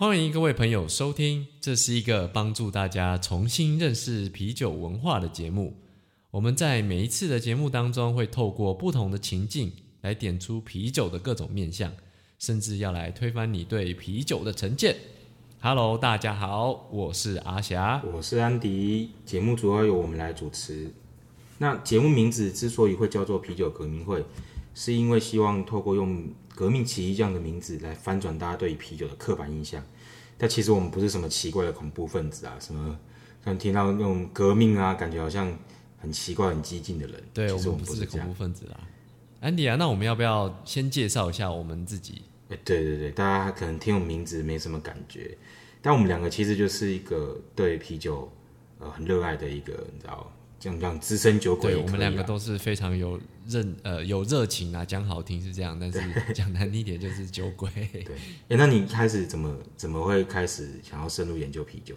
欢迎各位朋友收听，这是一个帮助大家重新认识啤酒文化的节目。我们在每一次的节目当中，会透过不同的情境来点出啤酒的各种面相，甚至要来推翻你对啤酒的成见。Hello，大家好，我是阿霞。我是安迪，节目主要由我们来主持。那节目名字之所以会叫做啤酒革命会，是因为希望透过用革命起义这样的名字来翻转大家对于啤酒的刻板印象。但其实我们不是什么奇怪的恐怖分子啊，什么像听到那种革命啊，感觉好像很奇怪、很激进的人。对，其实我们不是恐怖分子啊。安迪啊，那我们要不要先介绍一下我们自己？哎，对对对，大家可能听我名字没什么感觉，但我们两个其实就是一个对啤酒呃很热爱的一个，你知道，这样这样资深酒鬼对。我们两个都是非常有认呃有热情啊，讲好听是这样，但是 讲难听一点就是酒鬼。对。哎，那你开始怎么怎么会开始想要深入研究啤酒？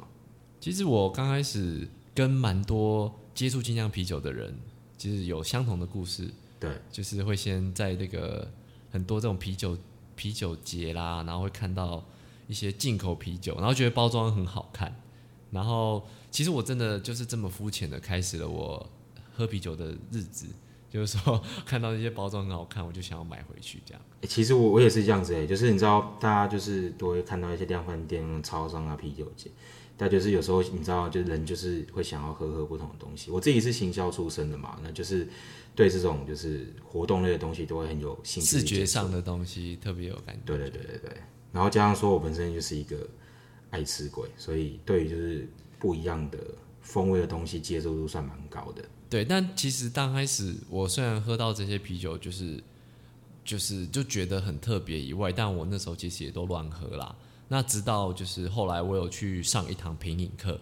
其实我刚开始跟蛮多接触精酿啤酒的人，其实有相同的故事，对，就是会先在那个很多这种啤酒啤酒节啦，然后会看到一些进口啤酒，然后觉得包装很好看，然后其实我真的就是这么肤浅的开始了我喝啤酒的日子，就是说 看到那些包装很好看，我就想要买回去这样。欸其实我我也是这样子哎、就是你知道，大家就是都会看到一些量贩店、超商啊、啤酒节，但就是有时候你知道，就是人就是会想要喝喝不同的东西。我自己是行销出身的嘛，那就是对这种就是活动类的东西都会很有兴趣。视觉上，的东西特别有感觉。对对对对对。然后加上说我本身就是一个爱吃鬼，所以对于就是不一样的风味的东西接受度算蛮高的。对，但其实刚开始我虽然喝到这些啤酒，就是就是就觉得很特别以外，但我那时候其实也都乱喝啦。那直到就是后来我有去上一堂品饮课，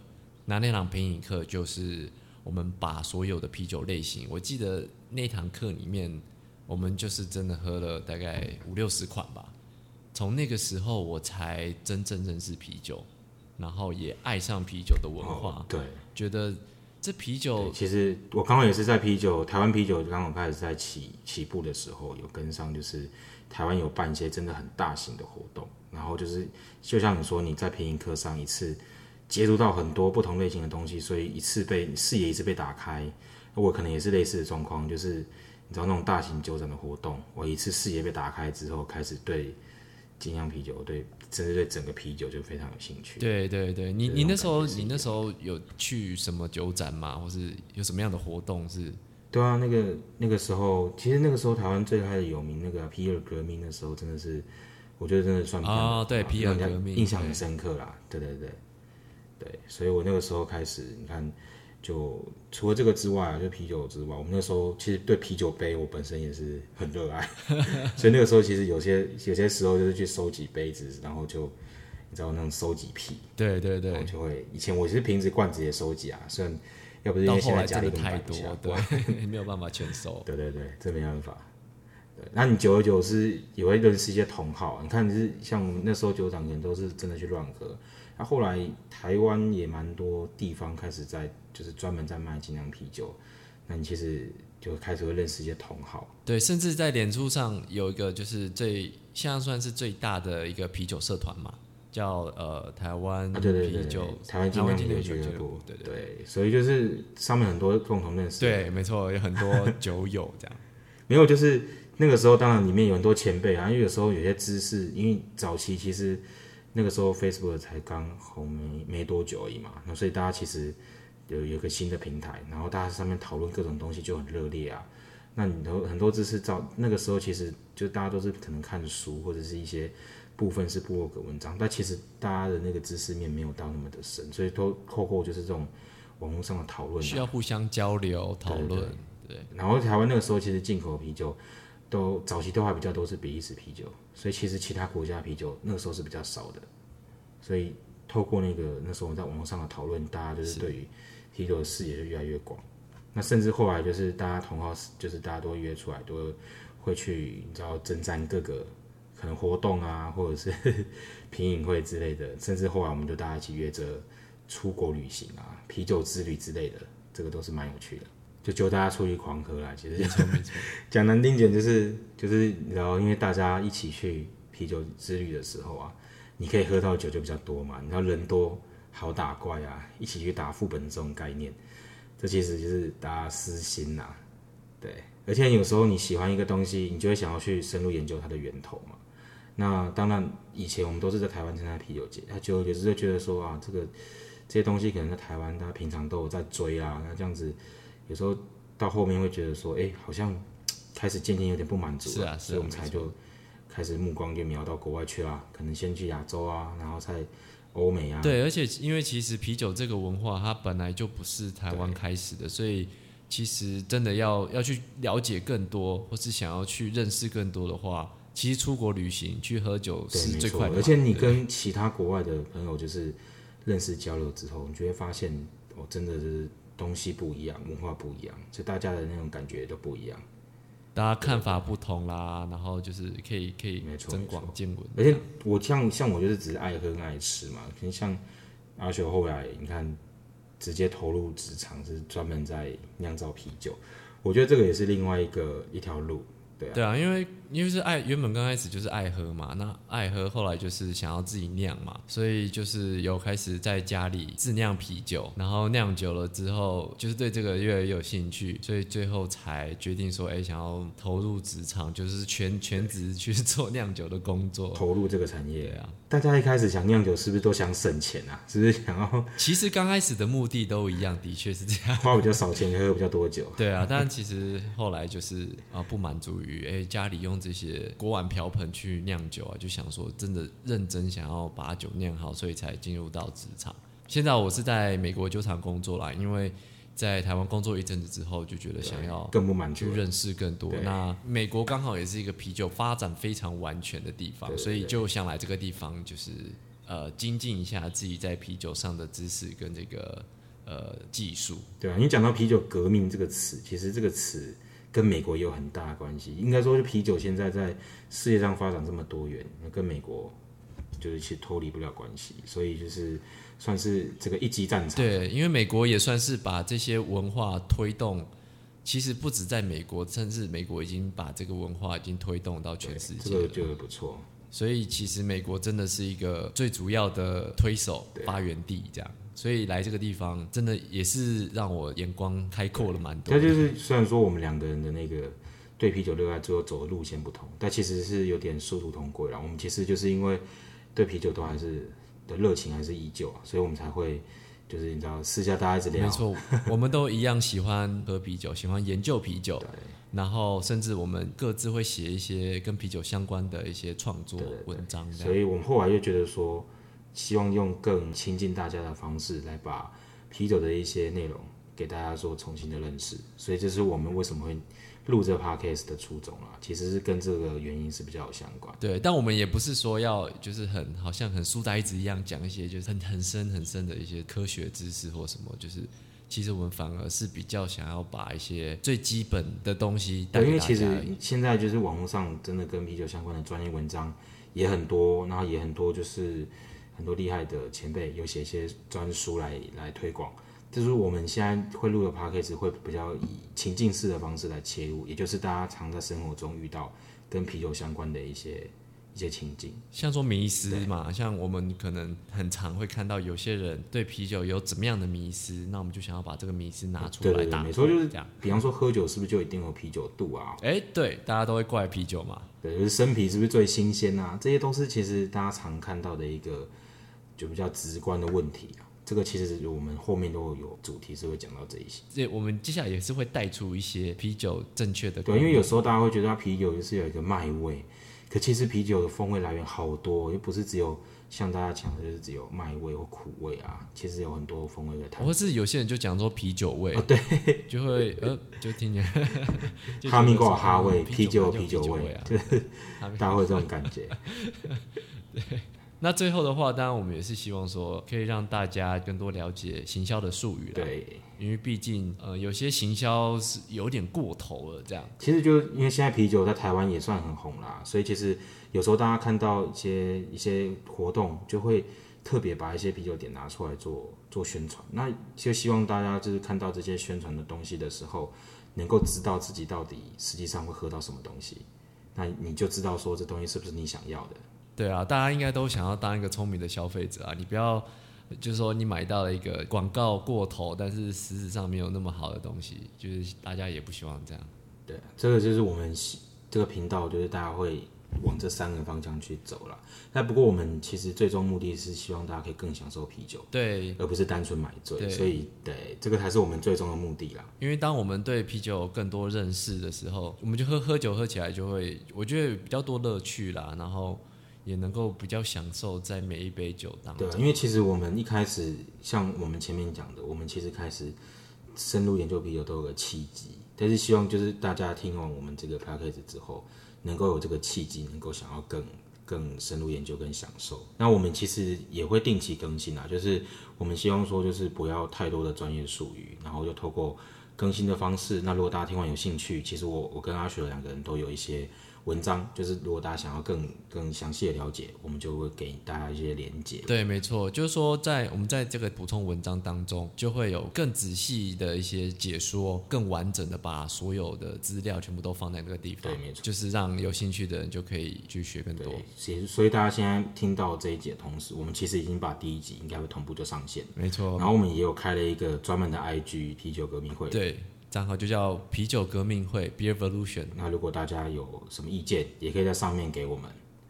那那堂品饮课就是我们把所有的啤酒类型，我记得那堂课里面我们就是真的喝了大概五六十款吧。从那个时候我才真正认识啤酒，然后也爱上啤酒的文化，哦对。觉得这啤酒，其实我刚好也是在啤酒，台湾啤酒刚好开始在起起步的时候，有跟上，就是台湾有办一些真的很大型的活动，然后就是就像你说，你在品饮课上一次接触到很多不同类型的东西，所以一次被视野一次被打开。我可能也是类似的状况，就是你知道那种大型酒展的活动，我一次视野被打开之后，开始对精酿啤酒，对甚至对整个啤酒就非常有兴趣。对对对，你你那时候你那时候有去什么酒展吗？或是有什么样的活动是？对啊，那个那个时候，其实那个时候台湾最开始有名那个皮尔革命的时候，真的是，我觉得真的算哦对让皮尔革命印象很深刻啦。对对对，对，所以我那个时候开始，你看，就除了这个之外啊，就啤酒之外，我们那时候其实对啤酒杯，我本身也是很热爱，所以那个时候其实有些有些时候就是去收集杯子，然后就你知道那种收集癖，对对对，就会以前我是瓶子罐子也收集啊，虽然要不是因为现在家里太多对，没有办法全收。对对对，这没办法。对，那你久而久之也会认识一些同好。你看，你是像我们那时候酒厂可能都是真的去乱喝。那、后来台湾也蛮多地方开始在就是专门在卖精酿啤酒，那你其实就开始会认识一些同好。对，甚至在脸书上有一个就是最现在算是最大的一个啤酒社团嘛，叫呃台湾啤酒对，台湾精酿啤酒俱乐部，对对对，所以就是上面很多共同认识。对，没错，有很多酒友这样。没有，就是那个时候，当然里面有很多前辈啊，因为有时候有些知识，因为早期其实那个时候 Facebook 才刚红没没多久而已嘛，那所以大家其实有有一个新的平台，然后大家上面讨论各种东西就很热烈啊。那你都很多知识早那个时候其实就大家都是可能看书或者是一些部分是部落格文章，但其实大家的那个知识面没有到那么的深，所以都透过就是这种网络上的讨论、啊，需要互相交流讨对论对。然后台湾那个时候其实进口啤酒都早期都还比较多是比利时啤酒，所以其实其他国家啤酒那个时候是比较少的。所以透过那个那时候我们在网络上的讨论，大家就是对于啤酒的视野就越来越广。那甚至后来就是大家同好，就是大家都约出来，都会去你知道征战各个可能活动啊，或者是品饮会之类的，甚至后来我们就大家一起约着出国旅行啊、啤酒之旅之类的，这个都是蛮有趣的。就揪大家出去狂喝啦，其实 讲难听点就是就是，然后因为大家一起去啤酒之旅的时候啊，你可以喝到酒就比较多嘛，你要人多好打怪啊，一起去打副本这种概念，这其实就是大家私心呐、对。而且有时候你喜欢一个东西，你就会想要去深入研究它的源头嘛。那当然，以前我们都是在台湾参加啤酒节，他就有时就觉得说啊，这个这些东西可能在台湾大家平常都有在追啊，那这样子有时候到后面会觉得说，哎、好像开始渐渐有点不满足了，是啊是啊所以我们才就开始目光就瞄到国外去啦，可能先去亚洲啊，然后再欧美啊，对，而且因为其实啤酒这个文化，它本来就不是台湾开始的，所以其实真的要要去了解更多，或是想要去认识更多的话，其实出国旅行去喝酒是最快的。而且你跟其他国外的朋友就是认识交流之后，你就会发现，哦，真的是东西不一样，文化不一样，所以大家的那种感觉都不一样。大家看法不同啦，然后就是可以可以没错增广见闻。而且我像像我就是只是爱喝跟爱吃嘛，可能像阿修后来你看直接投入职场，是专门在酿造啤酒，我觉得这个也是另外一个一条路。对啊，对啊，因为因为是爱，原本刚开始就是爱喝嘛，那爱喝后来就是想要自己酿嘛，所以就是有开始在家里自酿啤酒，然后酿久了之后，就是对这个越来越有兴趣，所以最后才决定说，哎，想要投入职场，就是全全职去做酿酒的工作。投入这个产对业，啊，大家一开始想酿酒是不是都想省钱啊？是不是想要其实刚开始的目的都一样，的确是这样。花比较少钱，喝比较多酒？对啊，但其实后来就是啊，不满足于哎家里用这些锅碗瓢盆去酿酒啊，就想说真的认真想要把酒酿好，所以才进入到职场。现在我是在美国酒厂工作啦，因为在台湾工作一阵子之后，就觉得想要更不满足。去认识更多。那美国刚好也是一个啤酒发展非常完全的地方，所以就想来这个地方，就是呃精进一下自己在啤酒上的知识跟这个呃技术。对啊，你讲到啤酒革命这个词，其实这个词跟美国也有很大的关系。应该说，是啤酒现在在世界上发展这么多元，跟美国就是其实脱离不了关系，所以就是算是这个一级战场。对，因为美国也算是把这些文化推动，其实不止在美国，甚至美国已经把这个文化已经推动到全世界了。这个就不错。所以其实美国真的是一个最主要的推手、发源地，这样。所以来这个地方，真的也是让我眼光开阔了蛮多的。它就是虽然说我们两个人的那个对啤酒热爱最后走的路线不同，但其实是有点殊途同归了。我们其实就是因为对啤酒都还是的热情还是依旧啊，所以我们才会就是你知道私下大家一直聊没，错，我们都一样喜欢喝啤酒，喜欢研究啤酒，然后甚至我们各自会写一些跟啤酒相关的一些创作文章。所以我们后来就觉得说，希望用更亲近大家的方式来把啤酒的一些内容给大家做重新的认识。所以这是我们为什么会录这个 podcast 的初衷啦，其实是跟这个原因是比较有相关。对，但我们也不是说要就是很好像很书呆子一样讲一些就是很很深很深的一些科学知识或什么，就是其实我们反而是比较想要把一些最基本的东西带对，因为其实。现在就是网络上真的跟啤酒相关的专业文章也很多，然后也很多就是很多厉害的前辈有写一些专书来来推广。就是我们现在会录的 podcast 会比较以情境式的方式来切入，也就是大家常在生活中遇到跟啤酒相关的一些一些情境。像说迷失嘛，像我们可能很常会看到有些人对啤酒有怎么样的迷失，那我们就想要把这个迷失拿出对对对，来没错，就是这样。比方说喝酒是不是就一定有啤酒肚啊？哎，对，大家都会怪啤酒嘛，对，就是生啤是不是最新鲜啊？这些都是其实大家常看到的一个就比较直观的问题啊。这个其实我们后面都有主题是会讲到这一些。这我们接下来也是会带出一些啤酒正确的对，因为有时候大家会觉得它啤酒就是有一个麦味，可其实啤酒的风味来源好多，又不是只有像大家讲的，就是只有麦味或苦味啊，其实有很多风味的探或是有些人就讲说啤酒味，哦对，就会呃，就听起来 就哈密瓜说哈味，嗯啤酒啤啤酒味啊，。就是哈密大家会有这种感觉。那最后的话，当然我们也是希望说，可以让大家更多了解行销的术语啦。，对，因为毕竟呃，有些行销是有点过头了，这样。其实就因为现在啤酒在台湾也算很红啦，所以其实有时候大家看到一些一些活动，就会特别把一些啤酒点拿出来做做宣传。那就希望大家就是看到这些宣传的东西的时候，能够知道自己到底实际上会喝到什么东西，那你就知道说这东西是不是你想要的。对啊，大家应该都想要当一个聪明的消费者啊，你不要就是说你买到了一个广告过头，但是实质上没有那么好的东西，就是大家也不希望这样。对，这个就是我们这个频道，就是大家会往这三个方向去走了。那不过我们其实最终目的是希望大家可以更享受啤酒，对，而不是单纯买醉。所以对，这个才是我们最终的目的啦。因为当我们对啤酒更多认识的时候，我们就喝喝酒喝起来就会，我觉得比较多乐趣啦，然后也能够比较享受在每一杯酒当中。对，因为其实我们一开始像我们前面讲的，我们其实开始深入研究啤酒都有个契机，但是希望就是大家听完我们这个 p a c k a g e 之后，能够有这个契机，能够想要更更深入研究跟享受。那我们其实也会定期更新啊，就是我们希望说就是不要太多的专业术语，然后就透过更新的方式。那如果大家听完有兴趣，其实我我跟阿雪两个人都有一些文章，就是如果大家想要更更详细的了解，我们就会给大家一些连接。对，没错，就是说在我们在这个补充文章当中，就会有更仔细的一些解说，更完整的把所有的资料全部都放在那个地方，对没错就是让有兴趣的人就可以去学更多。对，其实所以大家现在听到这一集的同时，我们其实已经把第一集应该会同步就上线，没错然，后我们也有开了一个专门的 IG 啤酒革命会。对，账号就叫啤酒革命会 （Beer Evolution）。那如果大家有什么意见，也可以在上面给我们。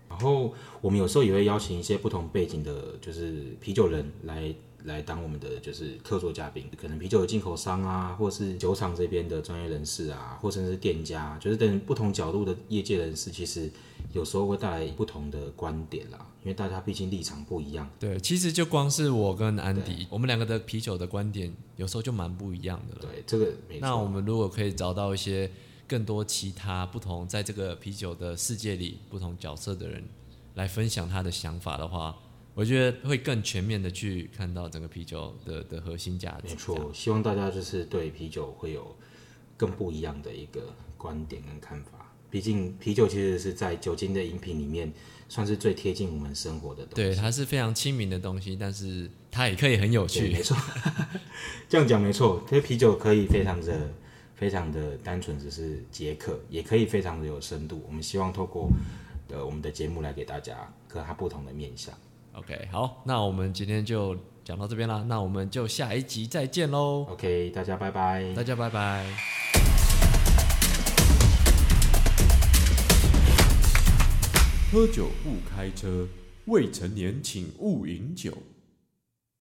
然后我们有时候也会邀请一些不同背景的，就是啤酒人来来当我们的就是客座嘉宾，可能啤酒的进口商啊，或是酒厂这边的专业人士啊，或甚至是店家，就是等不同角度的业界人士，其实有时候会带来不同的观点啦，因为大家毕竟立场不一样。对，其实就光是我跟安迪，我们两个的啤酒的观点，有时候就蛮不一样的了。对，这个没错。那我们如果可以找到一些更多其他不同在这个啤酒的世界里不同角色的人来分享他的想法的话，我觉得会更全面的去看到整个啤酒的的核心价值。没错，希望大家就是对啤酒会有更不一样的一个观点跟看法。毕竟啤酒其实是在酒精的饮品里面算是最贴近我们生活的东西。对，它是非常亲民的东西，但是它也可以很有，趣没。错，这样讲没错。因为啤酒可以非常的、非常的单纯，只是解渴，也可以非常的有深度。我们希望透过呃我们的节目来给大家各它不同的面向。OK，好，那我们今天就讲到这边啦，那我们就下一集再见喽，OK，大家拜拜。大家拜拜。喝酒不开车，未成年请勿饮酒。